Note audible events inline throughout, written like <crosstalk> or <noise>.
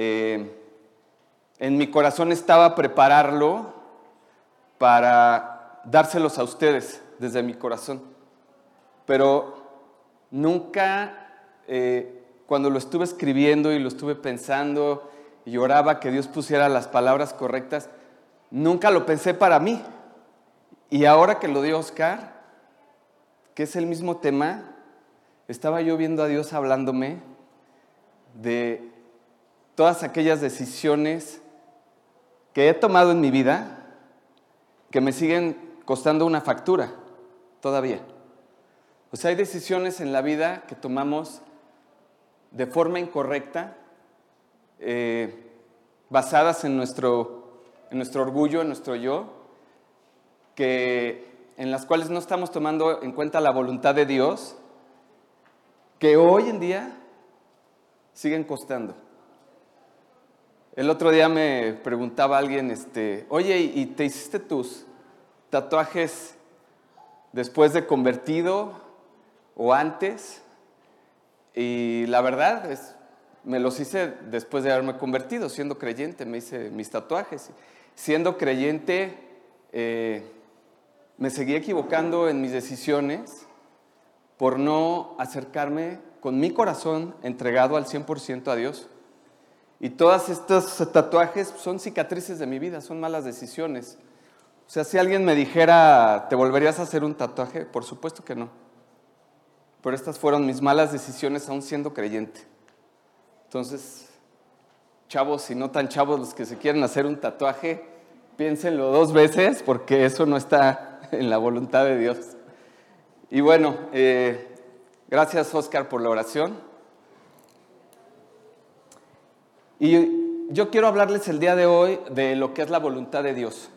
eh, en mi corazón estaba prepararlo para dárselos a ustedes desde mi corazón. Pero nunca, eh, cuando lo estuve escribiendo y lo estuve pensando y oraba que Dios pusiera las palabras correctas, nunca lo pensé para mí. Y ahora que lo dio Oscar, que es el mismo tema, estaba yo viendo a Dios hablándome de todas aquellas decisiones que he tomado en mi vida que me siguen costando una factura todavía. O sea, hay decisiones en la vida que tomamos de forma incorrecta, eh, basadas en nuestro, en nuestro orgullo, en nuestro yo, que, en las cuales no estamos tomando en cuenta la voluntad de Dios, que hoy en día siguen costando. El otro día me preguntaba alguien, este, oye, ¿y te hiciste tus tatuajes después de convertido o antes? Y la verdad es, me los hice después de haberme convertido, siendo creyente, me hice mis tatuajes. Siendo creyente, eh, me seguí equivocando en mis decisiones por no acercarme con mi corazón entregado al 100% a Dios. Y todos estos tatuajes son cicatrices de mi vida, son malas decisiones. O sea, si alguien me dijera, ¿te volverías a hacer un tatuaje? Por supuesto que no. Pero estas fueron mis malas decisiones aún siendo creyente. Entonces, chavos y no tan chavos los que se quieren hacer un tatuaje, piénsenlo dos veces porque eso no está en la voluntad de Dios. Y bueno, eh, gracias Oscar por la oración. Y yo quiero hablarles el día de hoy de lo que es la voluntad de Dios.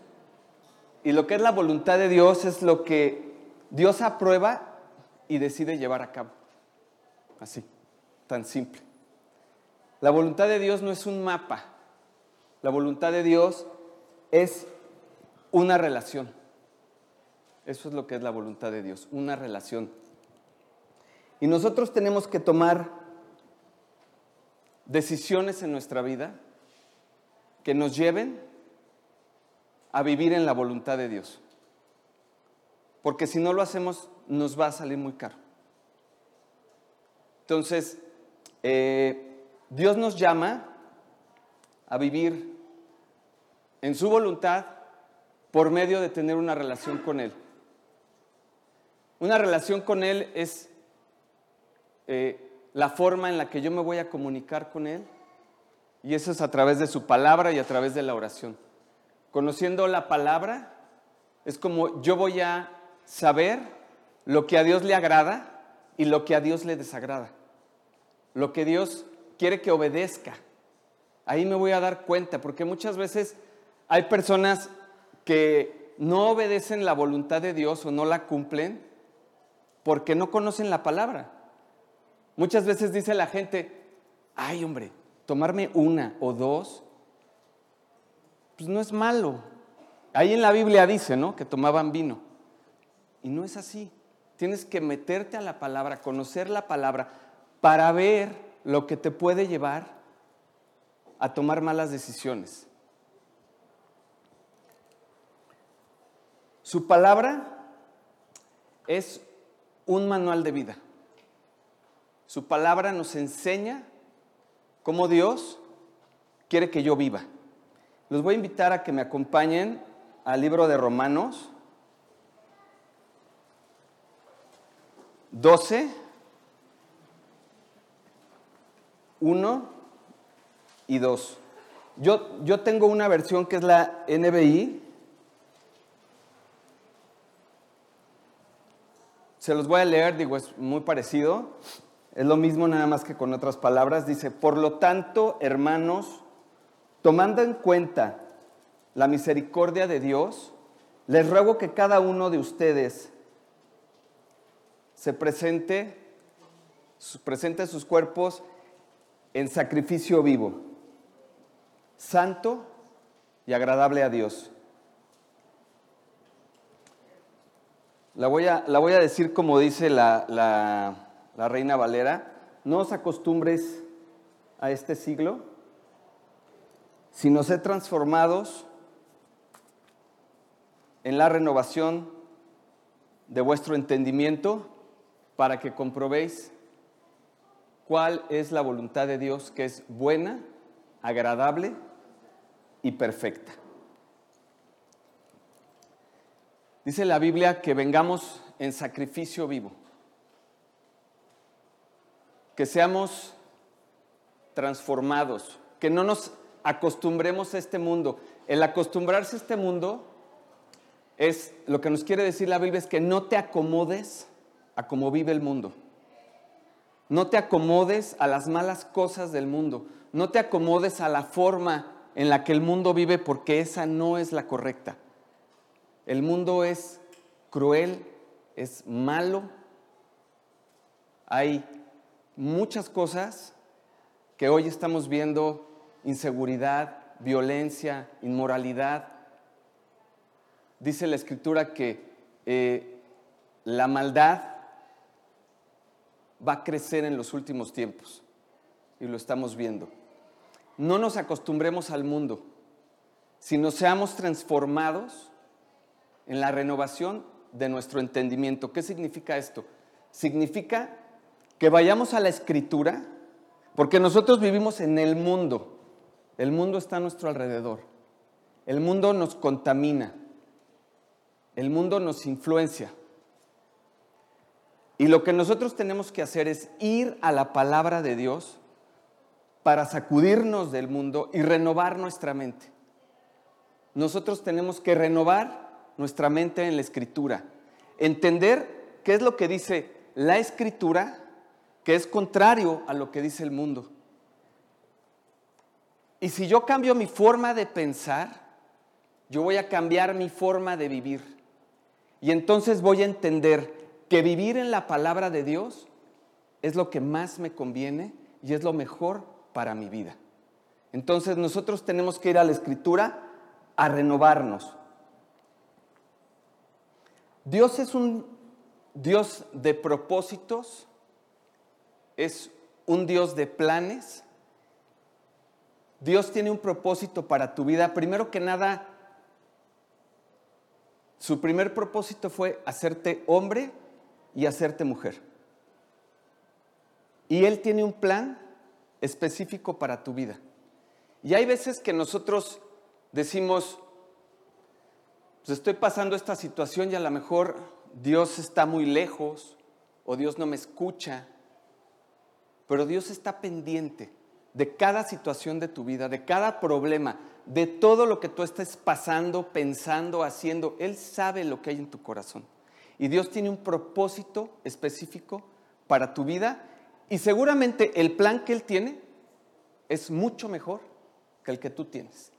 Y lo que es la voluntad de Dios es lo que Dios aprueba y decide llevar a cabo. Así, tan simple. La voluntad de Dios no es un mapa. La voluntad de Dios es una relación. Eso es lo que es la voluntad de Dios, una relación. Y nosotros tenemos que tomar decisiones en nuestra vida que nos lleven a vivir en la voluntad de Dios. Porque si no lo hacemos, nos va a salir muy caro. Entonces, eh, Dios nos llama a vivir en su voluntad por medio de tener una relación con Él. Una relación con Él es eh, la forma en la que yo me voy a comunicar con Él. Y eso es a través de su palabra y a través de la oración. Conociendo la palabra, es como yo voy a saber lo que a Dios le agrada y lo que a Dios le desagrada. Lo que Dios quiere que obedezca. Ahí me voy a dar cuenta, porque muchas veces hay personas que no obedecen la voluntad de Dios o no la cumplen porque no conocen la palabra. Muchas veces dice la gente, ay hombre, tomarme una o dos, pues no es malo. Ahí en la Biblia dice, ¿no? Que tomaban vino. Y no es así. Tienes que meterte a la palabra, conocer la palabra, para ver lo que te puede llevar a tomar malas decisiones. Su palabra es un manual de vida. Su palabra nos enseña cómo Dios quiere que yo viva. Los voy a invitar a que me acompañen al libro de Romanos 12, 1 y 2. Yo, yo tengo una versión que es la NBI. Se los voy a leer, digo, es muy parecido. Es lo mismo nada más que con otras palabras. Dice, por lo tanto, hermanos, tomando en cuenta la misericordia de Dios, les ruego que cada uno de ustedes se presente, presente sus cuerpos en sacrificio vivo, santo y agradable a Dios. La voy a, la voy a decir como dice la, la Reina Valera, no os acostumbres a este siglo, sino ser transformados en la renovación de vuestro entendimiento para que comprobéis cuál es la voluntad de Dios que es buena, agradable y perfecta. Dice la Biblia que vengamos en sacrificio vivo, que seamos transformados, que no nos acostumbremos a este mundo. El acostumbrarse a este mundo es lo que nos quiere decir la Biblia es que no te acomodes a cómo vive el mundo. No te acomodes a las malas cosas del mundo. No te acomodes a la forma en la que el mundo vive porque esa no es la correcta. El mundo es cruel, es malo. Hay muchas cosas que hoy estamos viendo, inseguridad, violencia, inmoralidad. Dice la escritura que eh, la maldad va a crecer en los últimos tiempos y lo estamos viendo. No nos acostumbremos al mundo, sino seamos transformados en la renovación de nuestro entendimiento. ¿Qué significa esto? Significa que vayamos a la escritura, porque nosotros vivimos en el mundo. El mundo está a nuestro alrededor. El mundo nos contamina. El mundo nos influencia. Y lo que nosotros tenemos que hacer es ir a la palabra de Dios para sacudirnos del mundo y renovar nuestra mente. Nosotros tenemos que renovar nuestra mente en la escritura. Entender qué es lo que dice la escritura, que es contrario a lo que dice el mundo. Y si yo cambio mi forma de pensar, yo voy a cambiar mi forma de vivir. Y entonces voy a entender que vivir en la palabra de Dios es lo que más me conviene y es lo mejor para mi vida. Entonces nosotros tenemos que ir a la escritura a renovarnos. Dios es un Dios de propósitos, es un Dios de planes. Dios tiene un propósito para tu vida. Primero que nada, su primer propósito fue hacerte hombre y hacerte mujer. Y Él tiene un plan específico para tu vida. Y hay veces que nosotros decimos, pues estoy pasando esta situación y a lo mejor Dios está muy lejos o Dios no me escucha, pero Dios está pendiente de cada situación de tu vida, de cada problema, de todo lo que tú estés pasando, pensando, haciendo. Él sabe lo que hay en tu corazón. Y Dios tiene un propósito específico para tu vida y seguramente el plan que Él tiene es mucho mejor que el que tú tienes.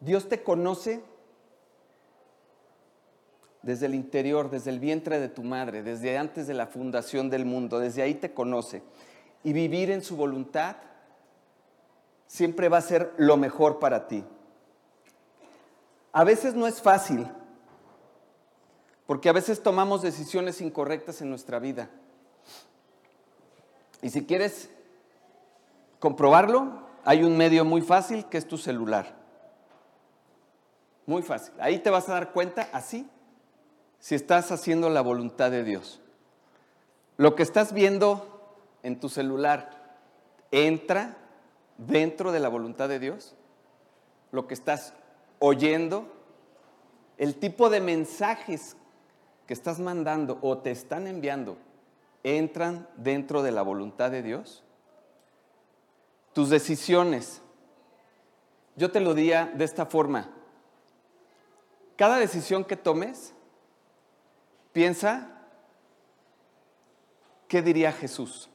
Dios te conoce desde el interior, desde el vientre de tu madre, desde antes de la fundación del mundo, desde ahí te conoce. Y vivir en su voluntad siempre va a ser lo mejor para ti. A veces no es fácil, porque a veces tomamos decisiones incorrectas en nuestra vida. Y si quieres comprobarlo, hay un medio muy fácil que es tu celular. Muy fácil. Ahí te vas a dar cuenta así si estás haciendo la voluntad de Dios. Lo que estás viendo en tu celular entra dentro de la voluntad de Dios. Lo que estás oyendo, el tipo de mensajes que estás mandando o te están enviando, entran dentro de la voluntad de Dios. Tus decisiones. Yo te lo diría de esta forma. Cada decisión que tomes, piensa, ¿qué diría Jesús?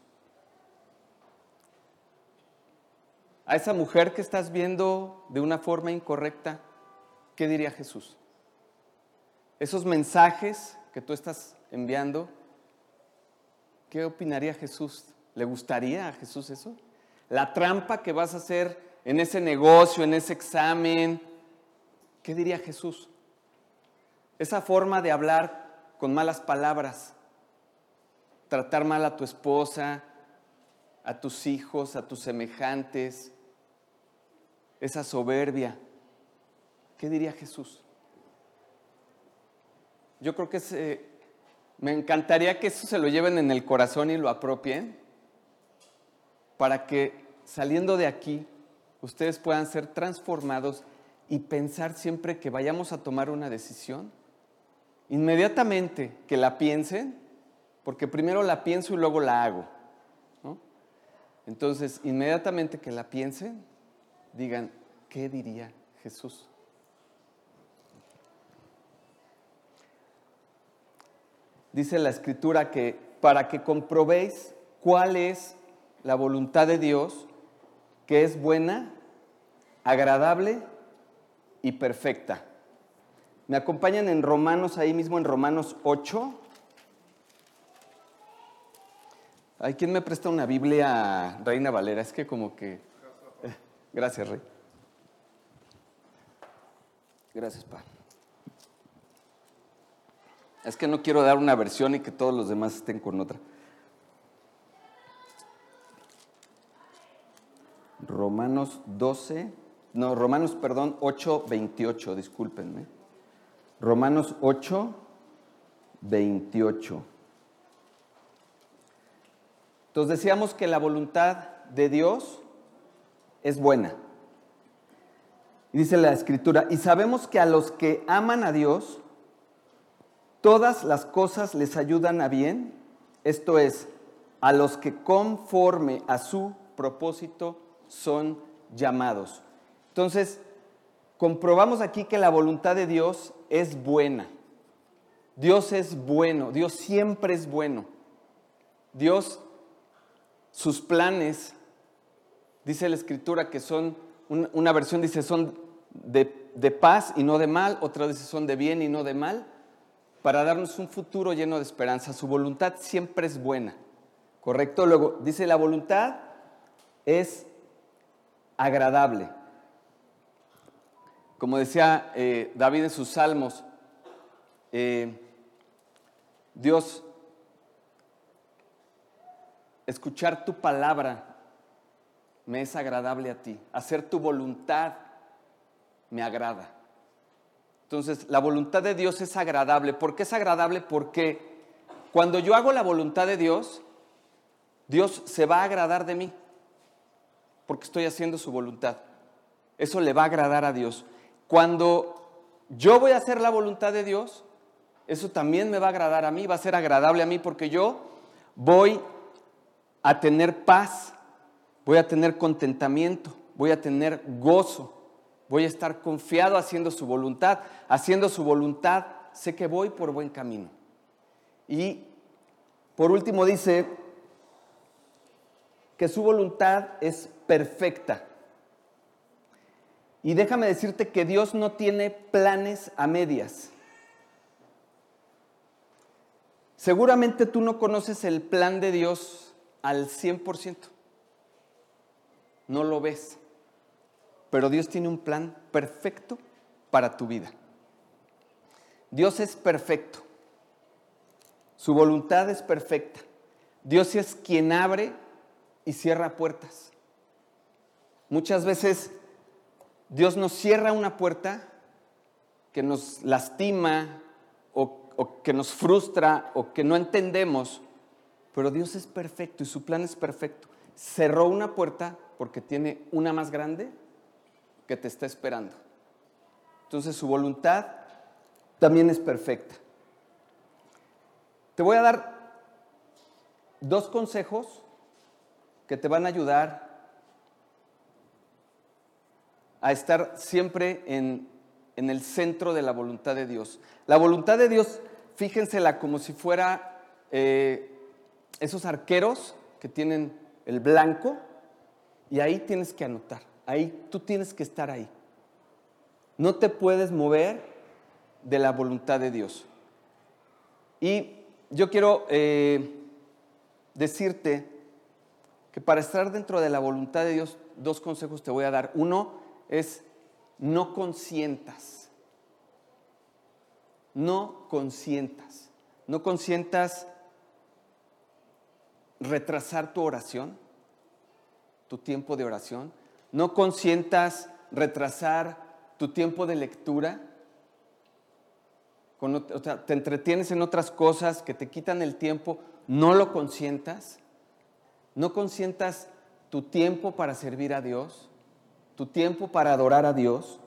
A esa mujer que estás viendo de una forma incorrecta, ¿qué diría Jesús? Esos mensajes que tú estás enviando, ¿qué opinaría Jesús? ¿Le gustaría a Jesús eso? La trampa que vas a hacer en ese negocio, en ese examen, ¿qué diría Jesús? Esa forma de hablar con malas palabras, tratar mal a tu esposa, a tus hijos, a tus semejantes, esa soberbia. ¿Qué diría Jesús? Yo creo que me encantaría que eso se lo lleven en el corazón y lo apropien para que saliendo de aquí ustedes puedan ser transformados y pensar siempre que vayamos a tomar una decisión, inmediatamente que la piensen, porque primero la pienso y luego la hago. Entonces, inmediatamente que la piensen, digan, ¿qué diría Jesús? Dice la escritura que para que comprobéis cuál es la voluntad de Dios, que es buena, agradable y perfecta. Me acompañan en Romanos, ahí mismo en Romanos 8. ¿Hay quien me presta una Biblia, Reina Valera? Es que como que... Eh, gracias, Rey. Gracias, Pa. Es que no quiero dar una versión y que todos los demás estén con otra. Romanos 12, no, Romanos, perdón, 8, 28, discúlpenme. Romanos 8, 28. Entonces decíamos que la voluntad de Dios es buena. dice la escritura, y sabemos que a los que aman a Dios, todas las cosas les ayudan a bien, esto es, a los que conforme a su propósito son llamados. Entonces, comprobamos aquí que la voluntad de Dios es buena. Dios es bueno, Dios siempre es bueno. Dios, sus planes, dice la escritura que son, una versión dice son de, de paz y no de mal, otra dice son de bien y no de mal, para darnos un futuro lleno de esperanza. Su voluntad siempre es buena, ¿correcto? Luego dice la voluntad es agradable. Como decía eh, David en sus salmos, eh, Dios, escuchar tu palabra me es agradable a ti, hacer tu voluntad me agrada. Entonces, la voluntad de Dios es agradable. ¿Por qué es agradable? Porque cuando yo hago la voluntad de Dios, Dios se va a agradar de mí porque estoy haciendo su voluntad. Eso le va a agradar a Dios. Cuando yo voy a hacer la voluntad de Dios, eso también me va a agradar a mí, va a ser agradable a mí porque yo voy a tener paz, voy a tener contentamiento, voy a tener gozo, voy a estar confiado haciendo su voluntad. Haciendo su voluntad, sé que voy por buen camino. Y por último dice que su voluntad es perfecta. Y déjame decirte que Dios no tiene planes a medias. Seguramente tú no conoces el plan de Dios al 100%. No lo ves. Pero Dios tiene un plan perfecto para tu vida. Dios es perfecto. Su voluntad es perfecta. Dios es quien abre y cierra puertas. Muchas veces Dios nos cierra una puerta que nos lastima o, que nos frustra o que no entendemos, pero Dios es perfecto y su plan es perfecto. Cerró una puerta porque tiene una más grande que te está esperando. Entonces su voluntad también es perfecta. Te voy a dar dos consejos que te van a ayudar a estar siempre en, el centro de la voluntad de Dios. La voluntad de Dios, fíjensela como si fuera eh, esos arqueros que tienen el blanco y ahí tienes que anotar, ahí tú tienes que estar ahí. No te puedes mover de la voluntad de Dios. Y yo quiero eh, decirte que para estar dentro de la voluntad de Dios, dos consejos te voy a dar. Uno, es no consientas. No consientas. No consientas retrasar tu oración, tu tiempo de oración. No consientas retrasar tu tiempo de lectura. o sea, te entretienes en otras cosas que te quitan el tiempo. No lo consientas. No consientas tu tiempo para servir a Dios, tu tiempo para adorar a Dios.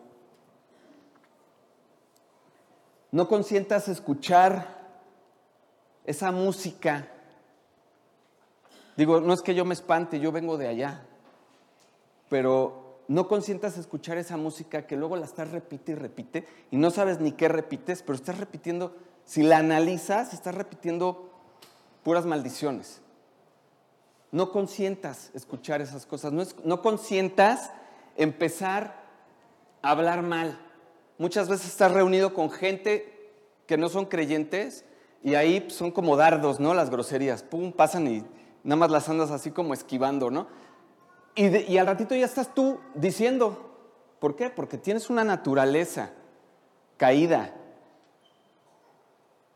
No consientas escuchar esa música. Digo, no es que yo me espante, yo vengo de allá, pero no consientas escuchar esa música que luego la estás repite y repite y no sabes ni qué repites, pero estás repitiendo, si la analizas, estás repitiendo puras maldiciones. No consientas escuchar esas cosas, no, no consientas empezar a hablar mal. Muchas veces estás reunido con gente que no son creyentes y ahí son como dardos, ¿no? Las groserías, pum, pasan y nada más las andas así como esquivando, ¿no? Y, al ratito ya estás tú diciendo, ¿por qué? Porque tienes una naturaleza caída.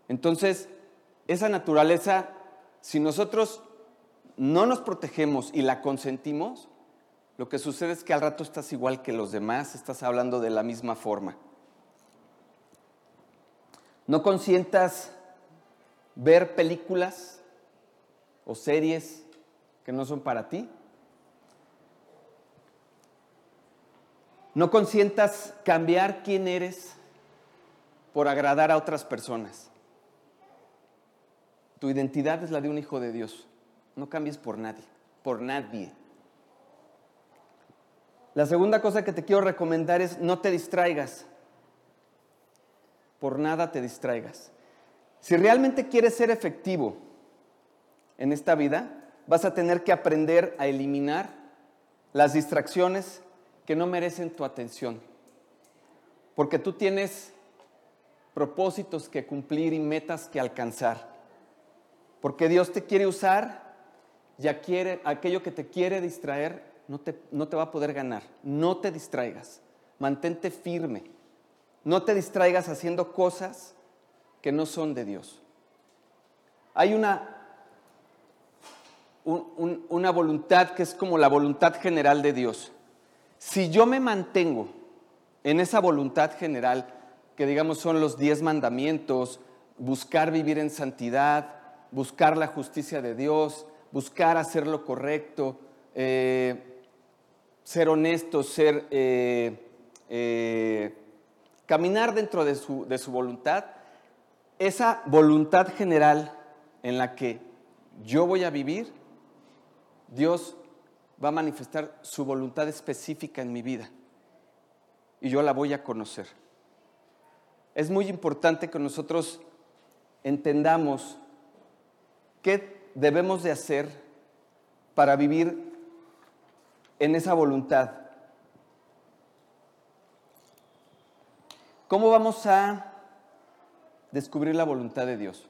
Entonces, esa naturaleza, si nosotros no nos protegemos y la consentimos, lo que sucede es que al rato estás igual que los demás, estás hablando de la misma forma. No consientas ver películas o series que no son para ti. No consientas cambiar quién eres por agradar a otras personas. Tu identidad es la de un hijo de Dios. No cambies por nadie, por nadie. La segunda cosa que te quiero recomendar es no te distraigas. Por nada te distraigas. Si realmente quieres ser efectivo en esta vida, vas a tener que aprender a eliminar las distracciones que no merecen tu atención. Porque tú tienes propósitos que cumplir y metas que alcanzar. Porque Dios te quiere usar y aquello que te quiere distraer no te, no te va a poder ganar. No te distraigas. Mantente firme. No te distraigas haciendo cosas que no son de Dios. Hay una, una voluntad que es como la voluntad general de Dios. Si yo me mantengo en esa voluntad general, que digamos son los diez mandamientos, buscar vivir en santidad, buscar la justicia de Dios, buscar hacer lo correcto, eh, ser honesto, ser, eh, eh, caminar dentro de su, de su voluntad, esa voluntad general en la que yo voy a vivir, Dios va a manifestar su voluntad específica en mi vida y yo la voy a conocer. Es muy importante que nosotros entendamos qué debemos de hacer para vivir en esa voluntad. ¿Cómo vamos a descubrir la voluntad de Dios.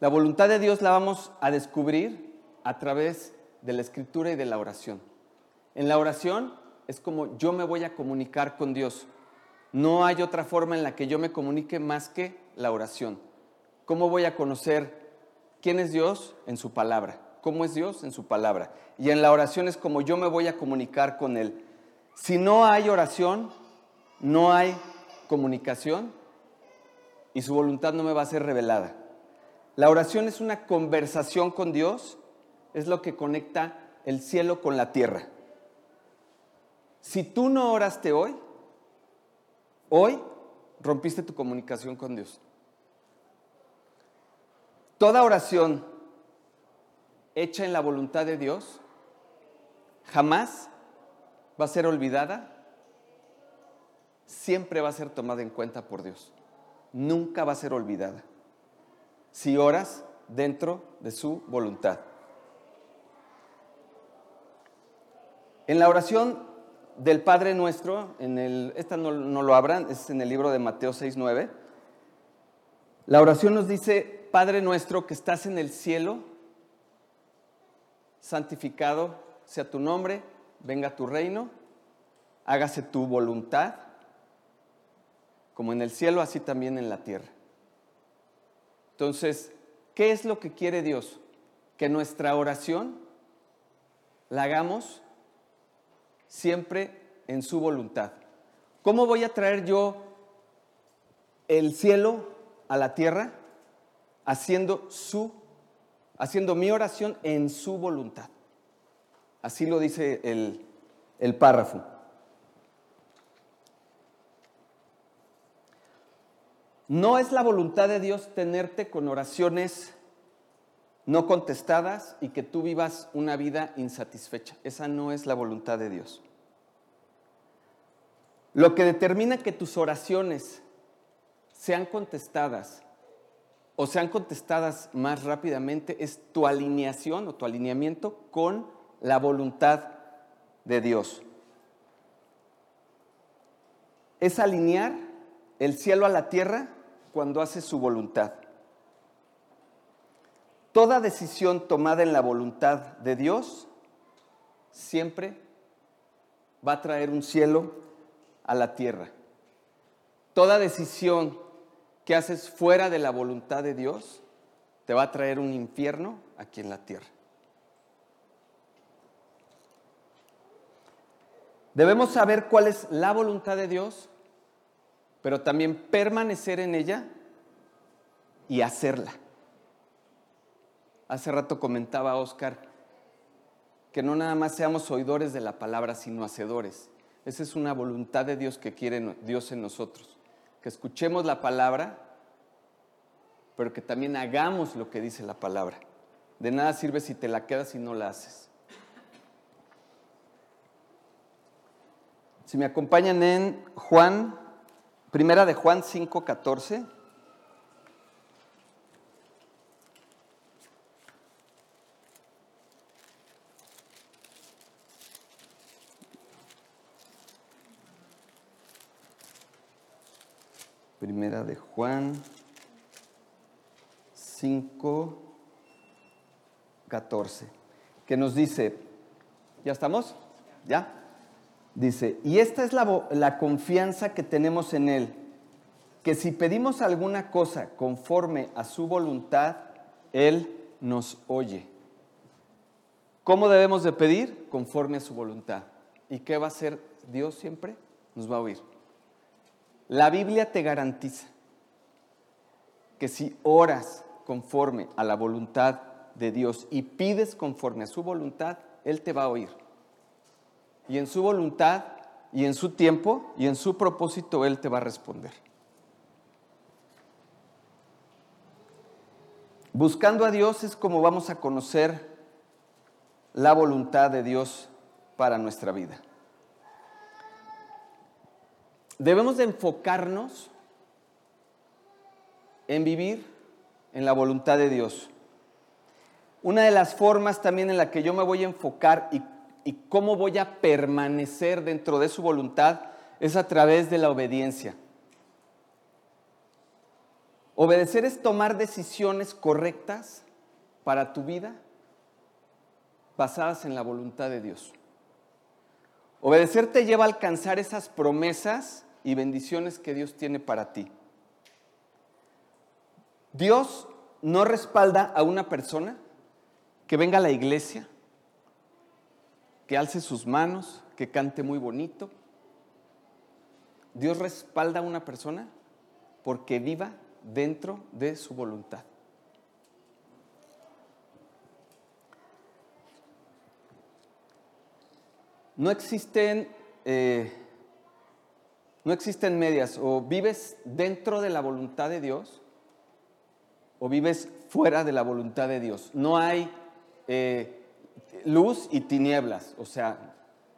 La voluntad de Dios la vamos a descubrir a través de la escritura y de la oración. En la oración es como yo me voy a comunicar con Dios. No hay otra forma en la que yo me comunique más que la oración. ¿Cómo voy a conocer quién es Dios? En su palabra. ¿Cómo es Dios? En su palabra. Y en la oración es como yo me voy a comunicar con Él. Si no hay oración, no hay comunicación y su voluntad no me va a ser revelada. La oración es una conversación con Dios, es lo que conecta el cielo con la tierra. Si tú no oraste hoy, hoy rompiste tu comunicación con Dios. Toda oración hecha en la voluntad de Dios jamás va a ser olvidada, siempre va a ser tomada en cuenta por Dios nunca va a ser olvidada si oras dentro de su voluntad. En la oración del Padre Nuestro, en el, esta no, no lo abran, es en el libro de Mateo 6.9, la oración nos dice, Padre Nuestro que estás en el cielo, santificado sea tu nombre, venga tu reino, hágase tu voluntad como en el cielo, así también en la tierra. Entonces, ¿qué es lo que quiere Dios? que nuestra oración la hagamos siempre en su voluntad. ¿Cómo voy a traer yo el cielo a la tierra? Haciendo su, haciendo mi oración en su voluntad. Así lo dice el, párrafo. No es la voluntad de Dios tenerte con oraciones no contestadas y que tú vivas una vida insatisfecha. Esa no es la voluntad de Dios. Lo que determina que tus oraciones sean contestadas o sean contestadas más rápidamente es tu alineación o tu alineamiento con la voluntad de Dios. Es alinear el cielo a la tierra cuando hace su voluntad. Toda decisión tomada en la voluntad de Dios siempre va a traer un cielo a la tierra. Toda decisión que haces fuera de la voluntad de Dios te va a traer un infierno aquí en la tierra. Debemos saber cuál es la voluntad de Dios, pero también permanecer en ella y hacerla. Hace rato comentaba Oscar que no nada más seamos oidores de la palabra, sino hacedores. Esa es una voluntad de Dios que quiere Dios en nosotros. Que escuchemos la palabra, pero que también hagamos lo que dice la palabra. De nada sirve si te la quedas y no la haces. Si me acompañan en Juan, primera de Juan 5, 14. Primera de Juan 5, 14, que nos dice, ¿ya estamos? ¿Ya? Dice, y esta es la, la confianza que tenemos en Él, que si pedimos alguna cosa conforme a su voluntad, Él nos oye. ¿Cómo debemos de pedir? Conforme a su voluntad. ¿Y qué va a hacer Dios siempre? Nos va a oír. La Biblia te garantiza que si oras conforme a la voluntad de Dios y pides conforme a su voluntad, Él te va a oír. Y en su voluntad y en su tiempo y en su propósito Él te va a responder. Buscando a Dios es como vamos a conocer la voluntad de Dios para nuestra vida debemos de enfocarnos en vivir en la voluntad de Dios. Una de las formas también en la que yo me voy a enfocar y, cómo voy a permanecer dentro de su voluntad es a través de la obediencia. Obedecer es tomar decisiones correctas para tu vida basadas en la voluntad de Dios. Obedecer te lleva a alcanzar esas promesas y bendiciones que Dios tiene para ti. Dios no respalda a una persona que venga a la iglesia, que alce sus manos, que cante muy bonito. Dios respalda a una persona porque viva dentro de su voluntad. No existen eh, no existen medias, o vives dentro de la voluntad de Dios o vives fuera de la voluntad de Dios. No hay eh, luz y tinieblas, o sea,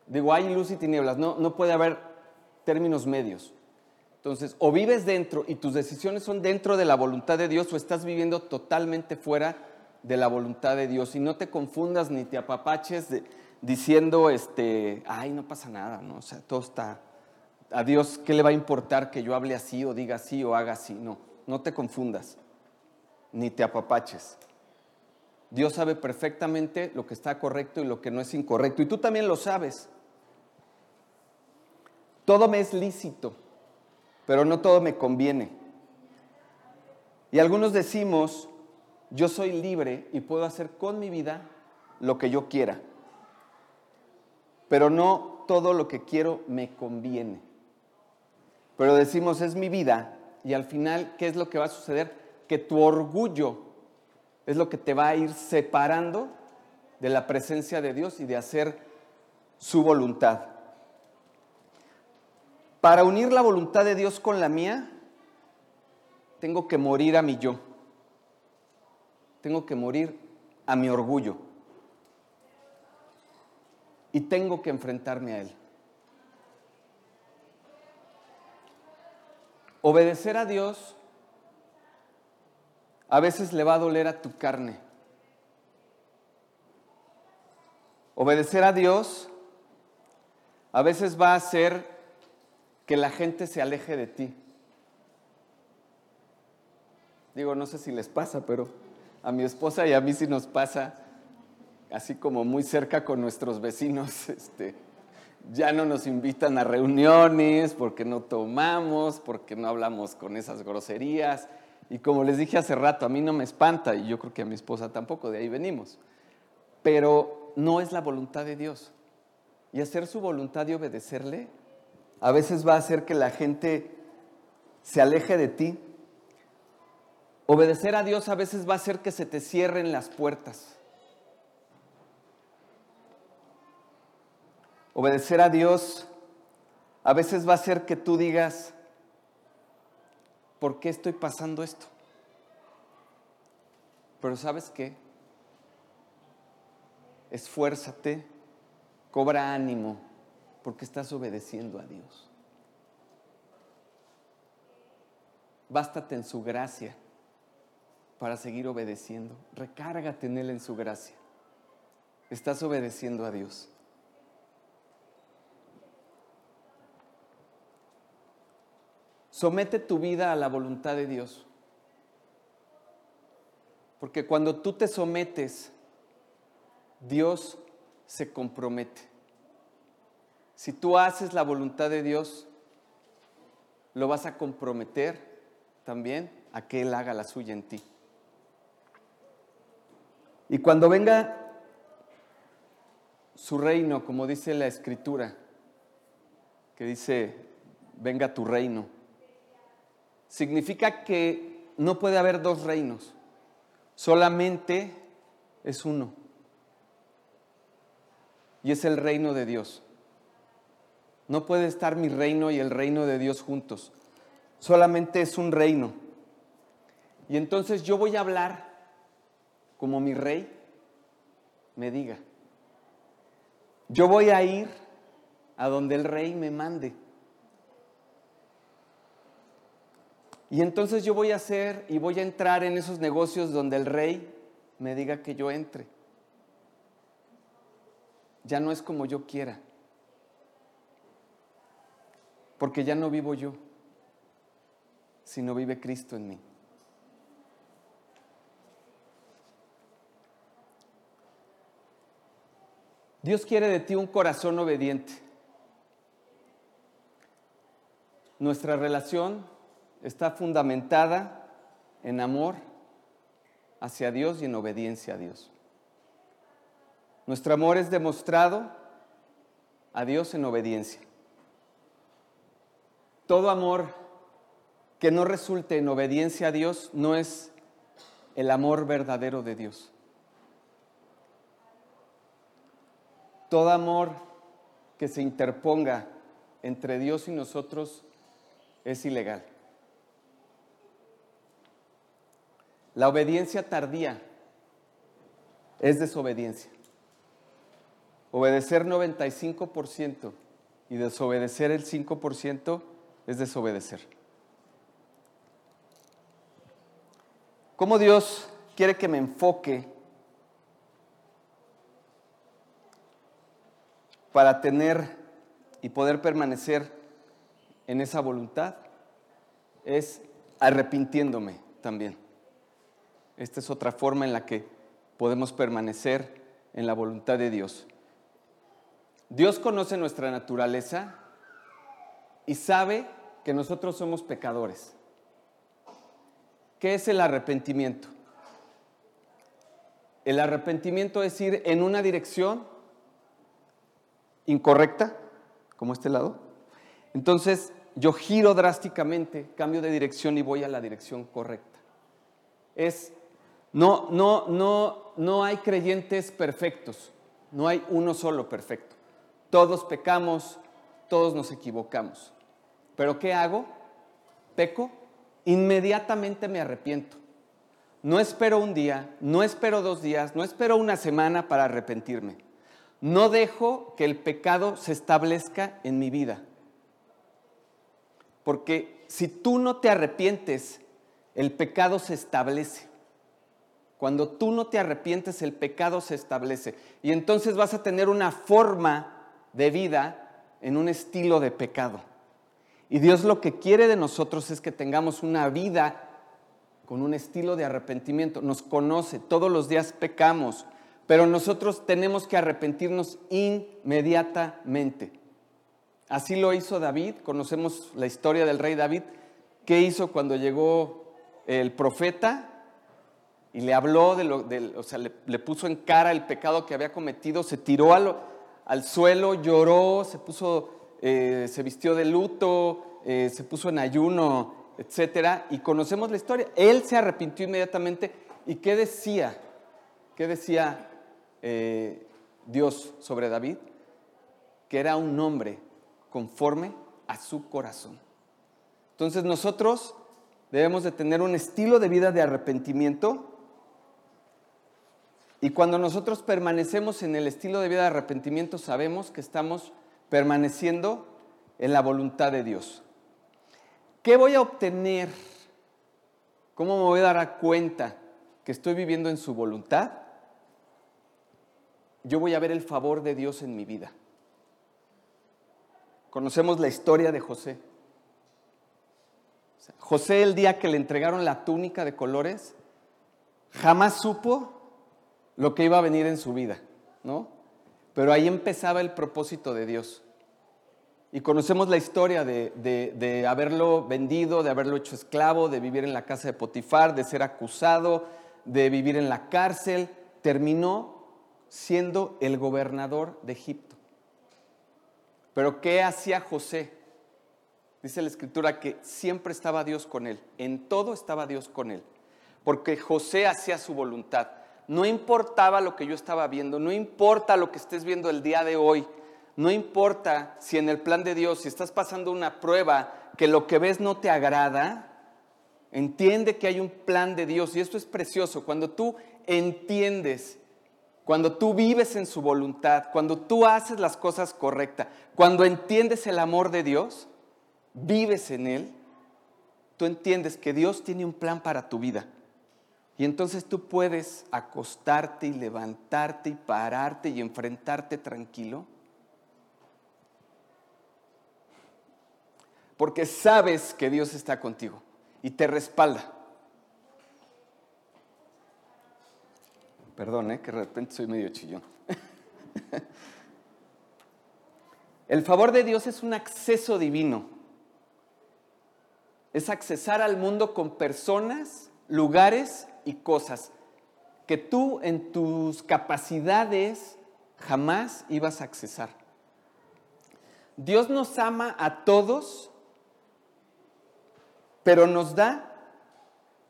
digo, hay luz y tinieblas, no, no puede haber términos medios. Entonces, o vives dentro y tus decisiones son dentro de la voluntad de Dios o estás viviendo totalmente fuera de la voluntad de Dios. Y no te confundas ni te apapaches diciendo, este, ay, no pasa nada, ¿no? O sea, todo está, a Dios, ¿qué le va a importar que yo hable así o diga así o haga así? No, no te confundas, ni te apapaches. Dios sabe perfectamente lo que está correcto y lo que no es incorrecto. Y tú también lo sabes. Todo me es lícito, pero no todo me conviene. Y algunos decimos, yo soy libre y puedo hacer con mi vida lo que yo quiera. Pero no todo lo que quiero me conviene. Pero decimos, es mi vida. Y al final, ¿qué es lo que va a suceder? Que tu orgullo es lo que te va a ir separando de la presencia de Dios y de hacer su voluntad. Para unir la voluntad de Dios con la mía, tengo que morir a mi yo. Tengo que morir a mi orgullo. Y tengo que enfrentarme a él. Obedecer a Dios a veces le va a doler a tu carne. Obedecer a Dios a veces va a hacer que la gente se aleje de ti. Digo, no sé si les pasa, pero a mi esposa y a mí sí nos pasa, así como muy cerca con nuestros vecinos, <laughs> este, ya no nos invitan a reuniones porque no tomamos, porque no hablamos con esas groserías. Y como les dije hace rato, a mí no me espanta y yo creo que a mi esposa tampoco, de ahí venimos. Pero no es la voluntad de Dios. Y hacer su voluntad y obedecerle a veces va a hacer que la gente se aleje de ti. Obedecer a Dios a veces va a hacer que se te cierren las puertas. Obedecer a Dios a veces va a hacer que tú digas, ¿por qué estoy pasando esto? Pero ¿sabes qué? Esfuérzate, cobra ánimo, porque estás obedeciendo a Dios. Bástate en su gracia para seguir obedeciendo. Recárgate en Él en su gracia. Estás obedeciendo a Dios. Somete tu vida a la voluntad de Dios. Porque cuando tú te sometes, Dios se compromete. Si tú haces la voluntad de Dios, lo vas a comprometer también a que Él haga la suya en ti. Y cuando venga su reino, como dice la escritura, que dice, venga tu reino significa que no puede haber dos reinos, solamente es uno. Y es el reino de Dios. No puede estar mi reino y el reino de Dios juntos. Solamente es un reino. Y entonces yo voy a hablar como mi rey me diga. Yo voy a ir a donde el rey me mande. Y entonces yo voy a hacer y voy a entrar en esos negocios donde el rey me diga que yo entre. Ya no es como yo quiera. Porque ya no vivo yo, sino vive Cristo en mí. Dios quiere de ti un corazón obediente. Nuestra relación está fundamentada en amor hacia Dios y en obediencia a Dios. Nuestro amor es demostrado a Dios en obediencia. Todo amor que no resulte en obediencia a Dios no es el amor verdadero de Dios. Todo amor que se interponga entre Dios y nosotros es ilegal. La obediencia tardía es desobediencia. Obedecer 95% y desobedecer el 5% es desobedecer. ¿Cómo Dios quiere que me enfoque para tener y poder permanecer en esa voluntad? Es arrepintiéndome también. Esta es otra forma en la que podemos permanecer en la voluntad de Dios. Dios conoce nuestra naturaleza y sabe que nosotros somos pecadores. ¿Qué es el arrepentimiento? el arrepentimiento es ir en una dirección incorrecta, como este lado. Entonces yo giro drásticamente, cambio de dirección y voy a la dirección correcta. Es, no, no, no, no hay creyentes perfectos, no hay uno solo perfecto. Todos pecamos, todos nos equivocamos. Pero ¿qué hago? Peco, inmediatamente me arrepiento. No espero un día, no espero dos días, no espero una semana para arrepentirme. No dejo que el pecado se establezca en mi vida. Porque si tú no te arrepientes, el pecado se establece. Cuando tú no te arrepientes, el pecado se establece. Y entonces vas a tener una forma de vida en un estilo de pecado. Y Dios lo que quiere de nosotros es que tengamos una vida con un estilo de arrepentimiento. Nos conoce, todos los días pecamos, pero nosotros tenemos que arrepentirnos inmediatamente. Así lo hizo David, conocemos la historia del rey David. ¿Qué hizo cuando llegó el profeta y le habló de lo, o sea, le, puso en cara el pecado que había cometido, se tiró al, al suelo, lloró, se puso, eh, se vistió de luto, eh, se puso en ayuno, etcétera, y conocemos la historia. Él se arrepintió inmediatamente. ¿Y qué decía? ¿Qué decía eh, Dios sobre David? Que era un hombre conforme a su corazón. Entonces nosotros debemos de tener un estilo de vida de arrepentimiento y cuando nosotros permanecemos en el estilo de vida de arrepentimiento sabemos que estamos permaneciendo en la voluntad de Dios. ¿Qué voy a obtener? ¿Cómo me voy a dar cuenta que estoy viviendo en su voluntad? Yo voy a ver el favor de Dios en mi vida. Conocemos la historia de José. José el día que le entregaron la túnica de colores, jamás supo lo que iba a venir en su vida, ¿no? Pero ahí empezaba el propósito de Dios. Y conocemos la historia de, de, haberlo vendido, de haberlo hecho esclavo, de vivir en la casa de Potifar, de ser acusado, de vivir en la cárcel. Terminó siendo el gobernador de Egipto. Pero ¿qué hacía José? Dice la escritura que siempre estaba Dios con él, en todo estaba Dios con él, porque José hacía su voluntad. No importaba lo que yo estaba viendo, no importa lo que estés viendo el día de hoy, no importa si en el plan de Dios, si estás pasando una prueba, que lo que ves no te agrada, entiende que hay un plan de Dios y esto es precioso. Cuando tú entiendes cuando tú vives en su voluntad, cuando tú haces las cosas correctas, cuando entiendes el amor de Dios, vives en Él, tú entiendes que Dios tiene un plan para tu vida. Y entonces tú puedes acostarte y levantarte y pararte y enfrentarte tranquilo. Porque sabes que Dios está contigo y te respalda. Perdón, ¿eh? que de repente soy medio chillón. <laughs> El favor de Dios es un acceso divino. Es accesar al mundo con personas, lugares y cosas que tú en tus capacidades jamás ibas a accesar. Dios nos ama a todos, pero nos da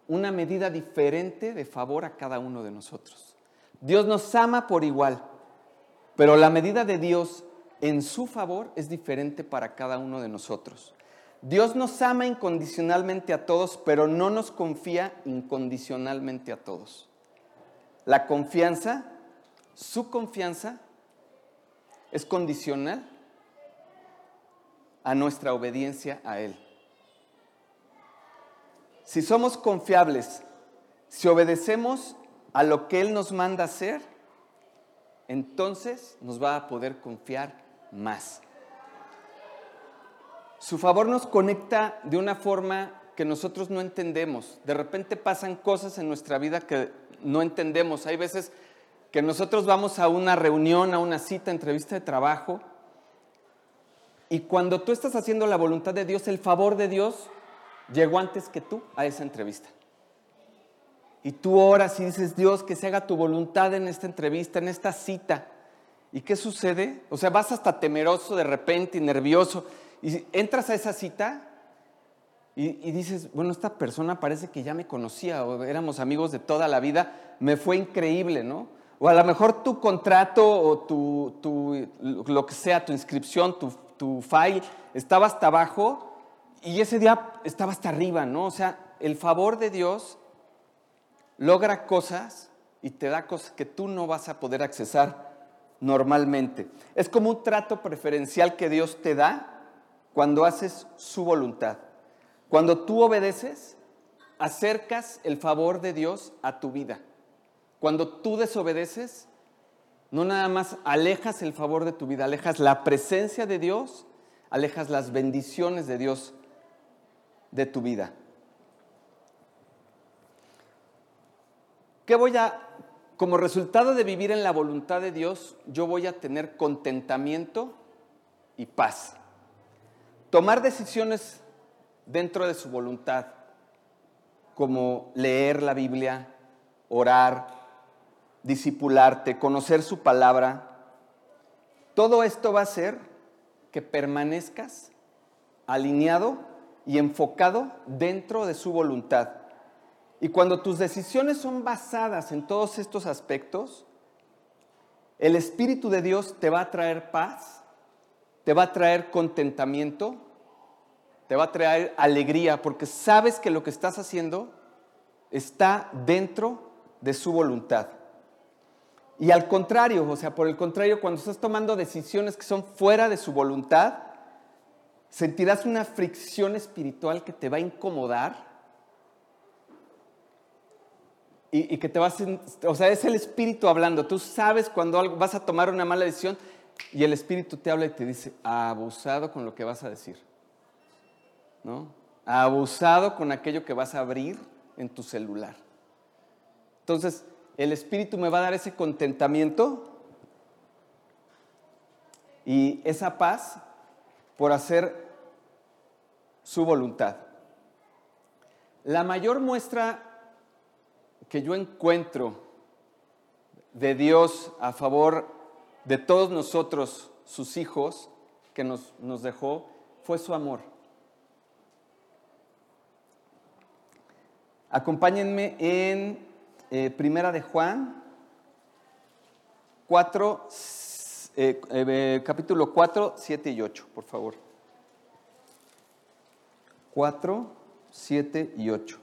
una medida diferente de favor a cada uno de nosotros. Dios nos ama por igual, pero la medida de Dios en su favor es diferente para cada uno de nosotros. Dios nos ama incondicionalmente a todos, pero no nos confía incondicionalmente a todos. La confianza, su confianza, es condicional a nuestra obediencia a Él. Si somos confiables, si obedecemos a lo que Él nos manda hacer, entonces nos va a poder confiar más. Su favor nos conecta de una forma que nosotros no entendemos. De repente pasan cosas en nuestra vida que no entendemos. Hay veces que nosotros vamos a una reunión, a una cita, entrevista de trabajo, y cuando tú estás haciendo la voluntad de Dios, el favor de Dios llegó antes que tú a esa entrevista. y tú oras y dices, Dios, que se haga tu voluntad en esta entrevista, en esta cita. ¿Y qué sucede? O sea, vas hasta temeroso de repente y nervioso y entras a esa cita y, dices, bueno, esta persona parece que ya me conocía o éramos amigos de toda la vida, me fue increíble, ¿no? O a lo mejor tu contrato o tu, lo que sea, tu inscripción, tu, tu file, estaba hasta abajo y ese día estaba hasta arriba, ¿no? O sea, el favor de Dios logra cosas y te da cosas que tú no vas a poder accesar normalmente. Es como un trato preferencial que Dios te da cuando haces su voluntad. Cuando tú obedeces, acercas el favor de Dios a tu vida. Cuando tú desobedeces, no nada más alejas el favor de tu vida, alejas la presencia de Dios, alejas las bendiciones de Dios de tu vida. ¿Qué voy a, como resultado de vivir en la voluntad de Dios, yo voy a tener contentamiento y paz? Tomar decisiones dentro de su voluntad, como leer la Biblia, orar, discipularte, conocer su palabra, todo esto va a hacer que permanezcas alineado y enfocado dentro de su voluntad. Y cuando tus decisiones son basadas en todos estos aspectos, el Espíritu de Dios te va a traer paz, te va a traer contentamiento, te va a traer alegría, porque sabes que lo que estás haciendo está dentro de su voluntad. Y al contrario, o sea, por el contrario, cuando estás tomando decisiones que son fuera de su voluntad, sentirás una fricción espiritual que te va a incomodar y, que te vas, o sea, es el espíritu hablando. Tú sabes cuando vas a tomar una mala decisión y el espíritu te habla y te dice, abusado con lo que vas a decir. ¿No? Abusado con aquello que vas a abrir en tu celular. Entonces, el espíritu me va a dar ese contentamiento y esa paz por hacer su voluntad. La mayor muestra que yo encuentro de Dios a favor de todos nosotros, sus hijos, que nos, nos dejó, fue su amor. Acompáñenme en eh, Primera de Juan 4, eh, eh, capítulo 4, 7 y 8, por favor. 4, 7 y 8.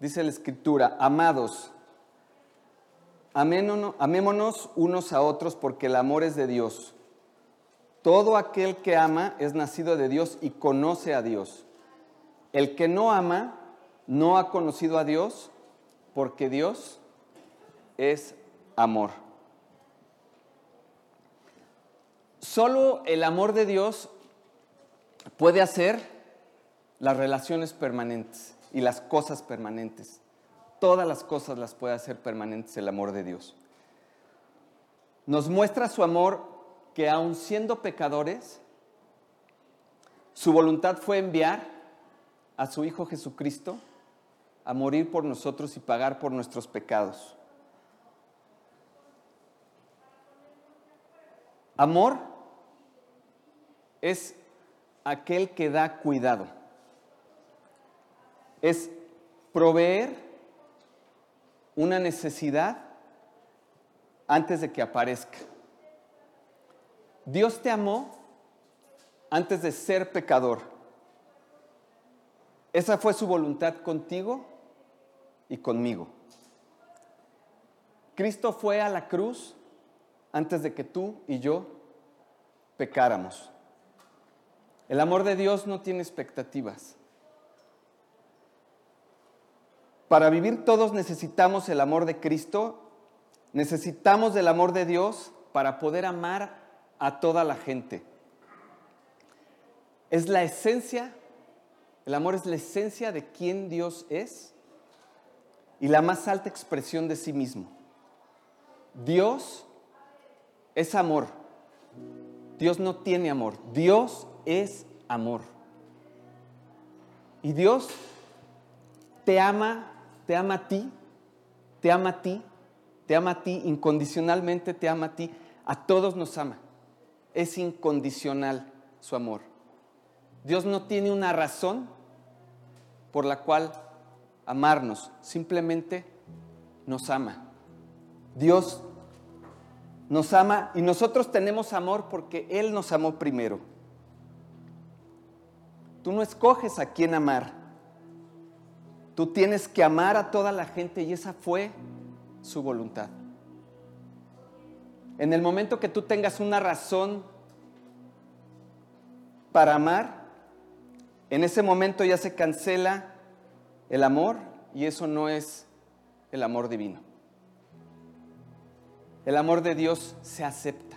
Dice la escritura, amados, amémonos unos a otros porque el amor es de Dios. Todo aquel que ama es nacido de Dios y conoce a Dios. El que no ama no ha conocido a Dios porque Dios es amor. Solo el amor de Dios puede hacer las relaciones permanentes y las cosas permanentes. Todas las cosas las puede hacer permanentes el amor de Dios. Nos muestra su amor que aun siendo pecadores, su voluntad fue enviar a su Hijo Jesucristo a morir por nosotros y pagar por nuestros pecados. Amor es aquel que da cuidado es proveer una necesidad antes de que aparezca. Dios te amó antes de ser pecador. Esa fue su voluntad contigo y conmigo. Cristo fue a la cruz antes de que tú y yo pecáramos. El amor de Dios no tiene expectativas. Para vivir todos necesitamos el amor de Cristo, necesitamos del amor de Dios para poder amar a toda la gente. Es la esencia, el amor es la esencia de quién Dios es y la más alta expresión de sí mismo. Dios es amor. Dios no tiene amor. Dios es amor. Y Dios te ama te ama a ti, te ama a ti, te ama a ti, incondicionalmente te ama a ti, a todos nos ama. Es incondicional su amor. Dios no tiene una razón por la cual amarnos, simplemente nos ama. Dios nos ama y nosotros tenemos amor porque Él nos amó primero. Tú no escoges a quién amar. Tú tienes que amar a toda la gente y esa fue su voluntad. En el momento que tú tengas una razón para amar, en ese momento ya se cancela el amor y eso no es el amor divino. El amor de Dios se acepta,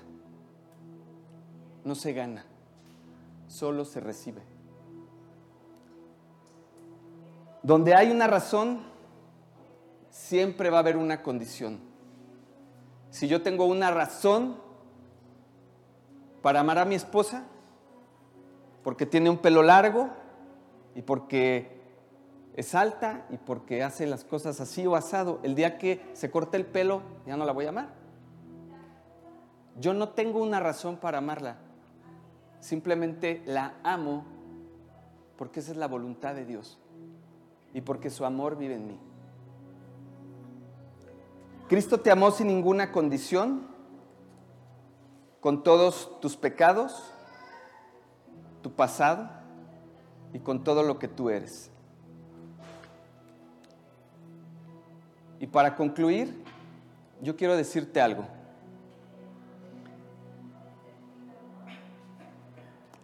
no se gana, solo se recibe. Donde hay una razón, siempre va a haber una condición. Si yo tengo una razón para amar a mi esposa, porque tiene un pelo largo y porque es alta y porque hace las cosas así o asado, el día que se corte el pelo ya no la voy a amar. Yo no tengo una razón para amarla, simplemente la amo porque esa es la voluntad de Dios y porque su amor vive en mí. Cristo te amó sin ninguna condición, con todos tus pecados, tu pasado y con todo lo que tú eres. Y para concluir, yo quiero decirte algo.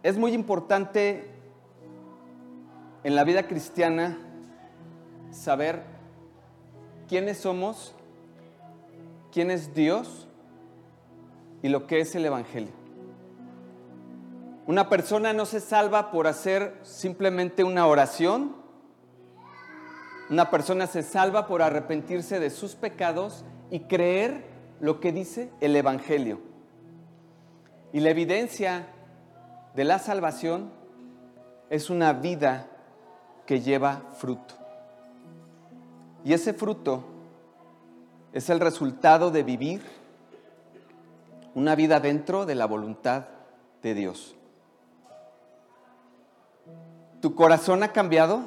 Es muy importante en la vida cristiana saber quiénes somos, quién es Dios y lo que es el Evangelio. Una persona no se salva por hacer simplemente una oración. Una persona se salva por arrepentirse de sus pecados y creer lo que dice el Evangelio. Y la evidencia de la salvación es una vida que lleva fruto. Y ese fruto es el resultado de vivir una vida dentro de la voluntad de Dios. ¿Tu corazón ha cambiado?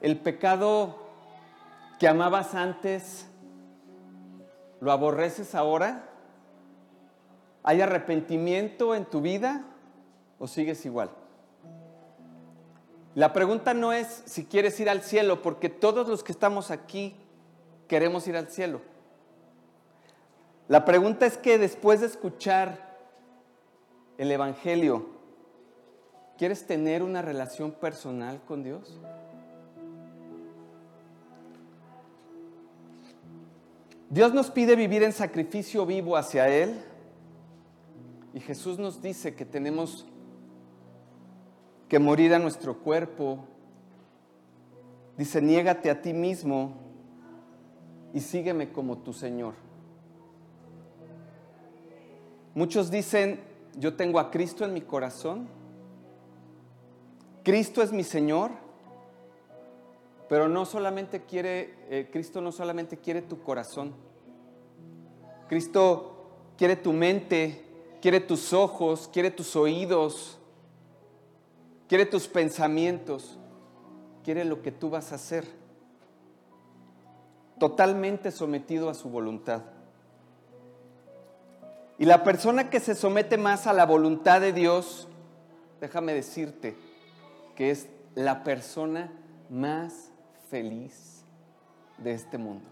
¿El pecado que amabas antes lo aborreces ahora? ¿Hay arrepentimiento en tu vida o sigues igual? La pregunta no es si quieres ir al cielo, porque todos los que estamos aquí queremos ir al cielo. La pregunta es que después de escuchar el Evangelio, ¿quieres tener una relación personal con Dios? Dios nos pide vivir en sacrificio vivo hacia Él y Jesús nos dice que tenemos que morir a nuestro cuerpo. Dice, niégate a ti mismo y sígueme como tu Señor. Muchos dicen, yo tengo a Cristo en mi corazón, Cristo es mi Señor, pero no solamente quiere, eh, Cristo no solamente quiere tu corazón, Cristo quiere tu mente, quiere tus ojos, quiere tus oídos, quiere tus pensamientos, quiere lo que tú vas a hacer, totalmente sometido a su voluntad. Y la persona que se somete más a la voluntad de Dios, déjame decirte que es la persona más feliz de este mundo.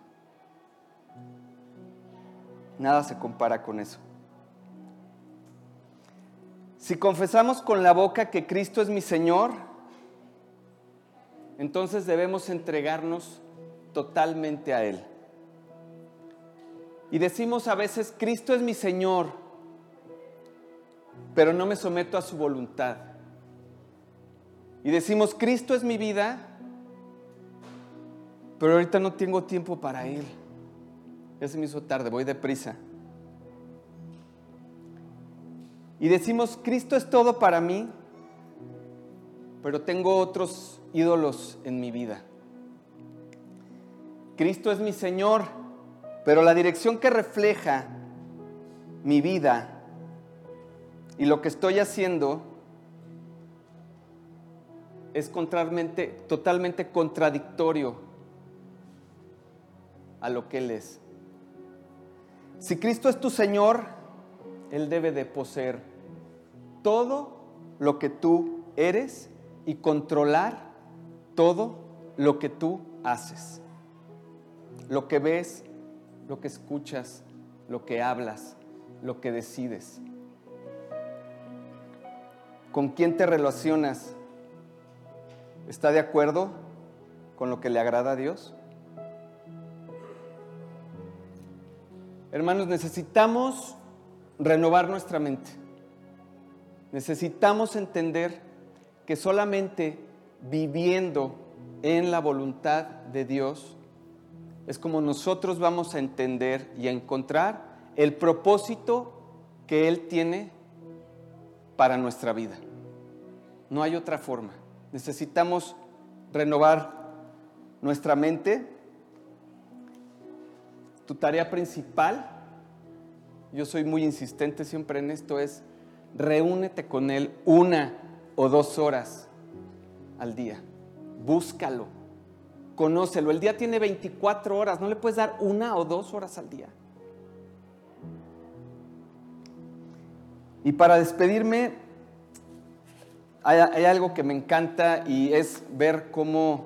Nada se compara con eso. Si confesamos con la boca que Cristo es mi Señor, entonces debemos entregarnos totalmente a Él. Y decimos a veces, Cristo es mi Señor, pero no me someto a su voluntad. Y decimos, Cristo es mi vida, pero ahorita no tengo tiempo para Él. Ya se me hizo tarde, voy deprisa. Y decimos, Cristo es todo para mí, pero tengo otros ídolos en mi vida. Cristo es mi Señor, pero la dirección que refleja mi vida y lo que estoy haciendo es totalmente contradictorio a lo que Él es. Si Cristo es tu Señor, Él debe de poseer todo lo que tú eres y controlar todo lo que tú haces. Lo que ves, lo que escuchas, lo que hablas, lo que decides. ¿Con quién te relacionas? ¿Está de acuerdo con lo que le agrada a Dios? Hermanos, necesitamos renovar nuestra mente. Necesitamos entender que solamente viviendo en la voluntad de Dios es como nosotros vamos a entender y a encontrar el propósito que Él tiene para nuestra vida. No hay otra forma. Necesitamos renovar nuestra mente. Tu tarea principal, yo soy muy insistente siempre en esto, es reúnete con Él una o dos horas al día. Búscalo, conócelo. El día tiene 24 horas, no le puedes dar una o dos horas al día. Y para despedirme, hay, algo que me encanta y es ver cómo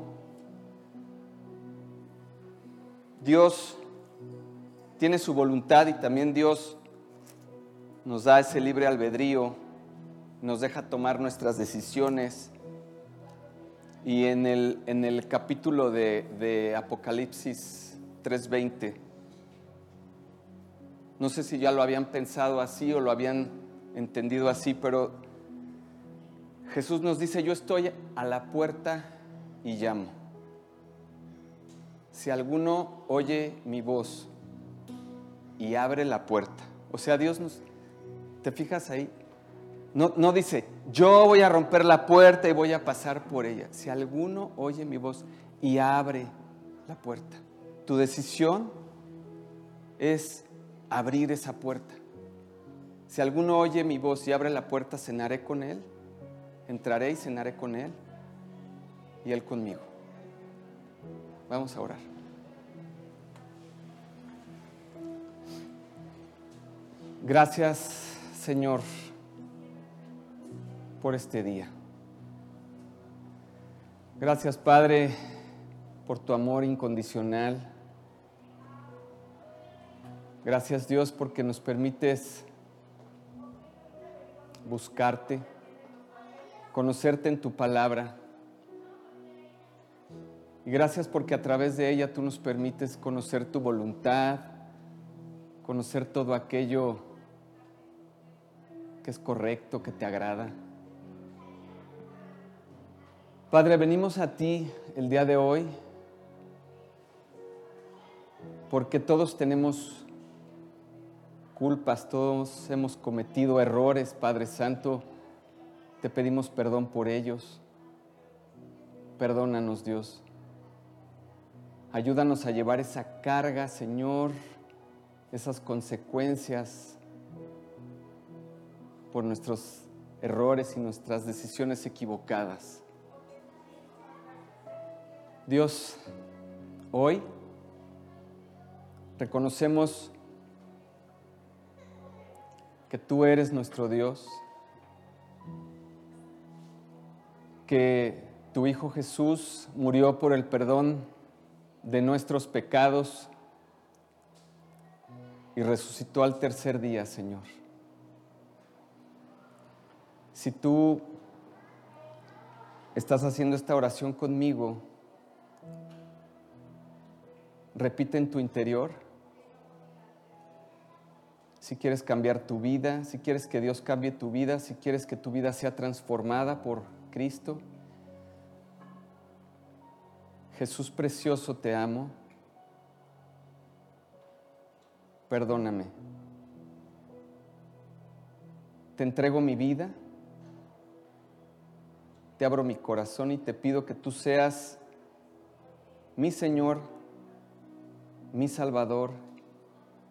Dios tiene su voluntad y también Dios nos da ese libre albedrío, nos deja tomar nuestras decisiones. Y en el, en el capítulo de, de Apocalipsis 3:20, no sé si ya lo habían pensado así o lo habían entendido así, pero Jesús nos dice, yo estoy a la puerta y llamo. Si alguno oye mi voz y abre la puerta, o sea, Dios nos, ¿te fijas ahí? No, no dice, yo voy a romper la puerta y voy a pasar por ella. Si alguno oye mi voz y abre la puerta, tu decisión es abrir esa puerta. Si alguno oye mi voz y abre la puerta, cenaré con él entraré y cenaré con Él y Él conmigo. Vamos a orar. Gracias, Señor, por este día. Gracias, Padre, por tu amor incondicional. Gracias, Dios, porque nos permites buscarte conocerte en tu palabra. Y gracias porque a través de ella tú nos permites conocer tu voluntad, conocer todo aquello que es correcto, que te agrada. Padre, venimos a ti el día de hoy porque todos tenemos culpas, todos hemos cometido errores, Padre Santo te pedimos perdón por ellos. Perdónanos, Dios. Ayúdanos a llevar esa carga, Señor, esas consecuencias por nuestros errores y nuestras decisiones equivocadas. Dios, hoy reconocemos que tú eres nuestro Dios que tu Hijo Jesús murió por el perdón de nuestros pecados y resucitó al tercer día, Señor. Si tú estás haciendo esta oración conmigo, repite en tu interior. Si quieres cambiar tu vida, si quieres que Dios cambie tu vida, si quieres que tu vida sea transformada por Cristo. Jesús precioso, te amo. Perdóname. Te entrego mi vida. Te abro mi corazón y te pido que tú seas mi Señor, mi Salvador,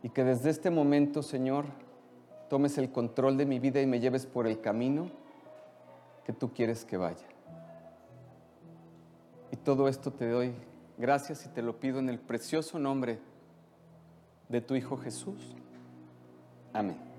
y que desde este momento, Señor, tomes el control de mi vida y me lleves por el camino que tú quieres que vaya. Y todo esto te doy gracias y te lo pido en el precioso nombre de tu Hijo Jesús. Amén.